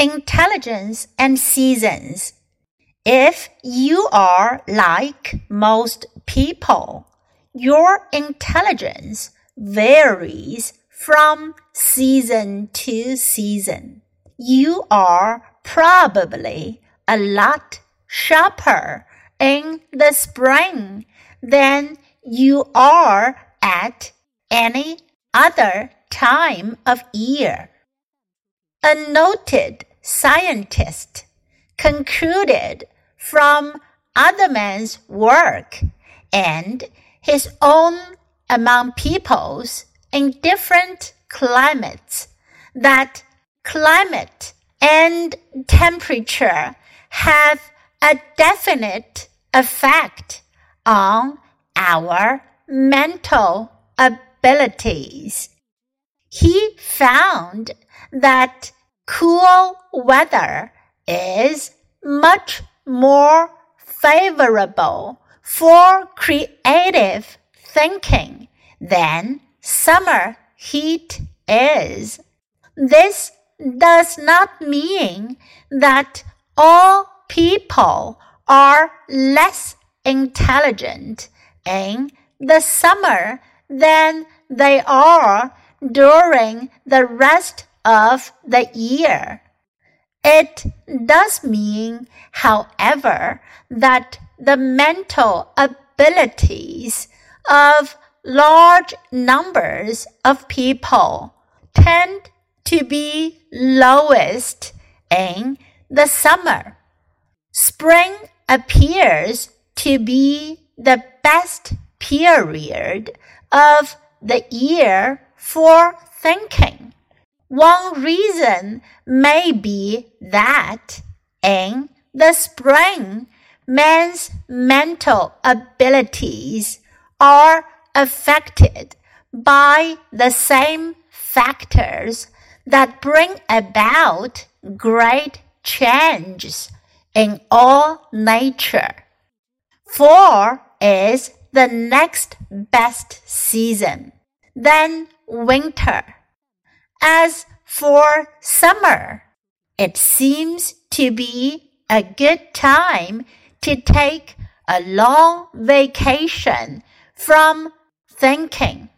Intelligence and seasons. If you are like most people, your intelligence varies from season to season. You are probably a lot sharper in the spring than you are at any other time of year. A noted scientist concluded from other men's work and his own among peoples in different climates that climate and temperature have a definite effect on our mental abilities. He found that cool weather is much more favorable for creative thinking than summer heat is. This does not mean that all people are less intelligent in the summer than they are during the rest of the year. It does mean, however, that the mental abilities of large numbers of people tend to be lowest in the summer. Spring appears to be the best period of the year for thinking. One reason may be that in the spring, man's mental abilities are affected by the same factors that bring about great changes in all nature. Fall is the next best season, then winter. As for summer, it seems to be a good time to take a long vacation from thinking.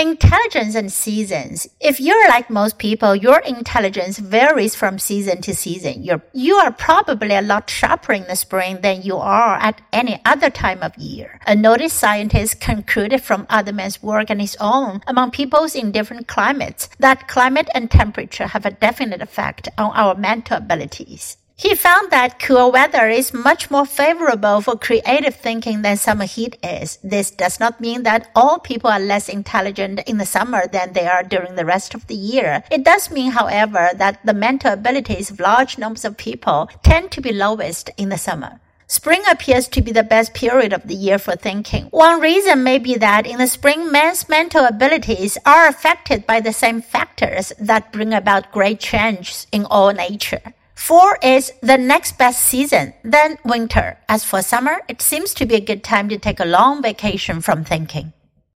Intelligence and seasons. If you're like most people, your intelligence varies from season to season. You're, you are probably a lot sharper in the spring than you are at any other time of year. A noted scientist concluded from other men's work and his own among peoples in different climates that climate and temperature have a definite effect on our mental abilities. He found that cool weather is much more favorable for creative thinking than summer heat is. This does not mean that all people are less intelligent in the summer than they are during the rest of the year. It does mean, however, that the mental abilities of large numbers of people tend to be lowest in the summer. Spring appears to be the best period of the year for thinking. One reason may be that in the spring, men's mental abilities are affected by the same factors that bring about great change in all nature. Fall is the next best season, then winter. As for summer, it seems to be a good time to take a long vacation from thinking.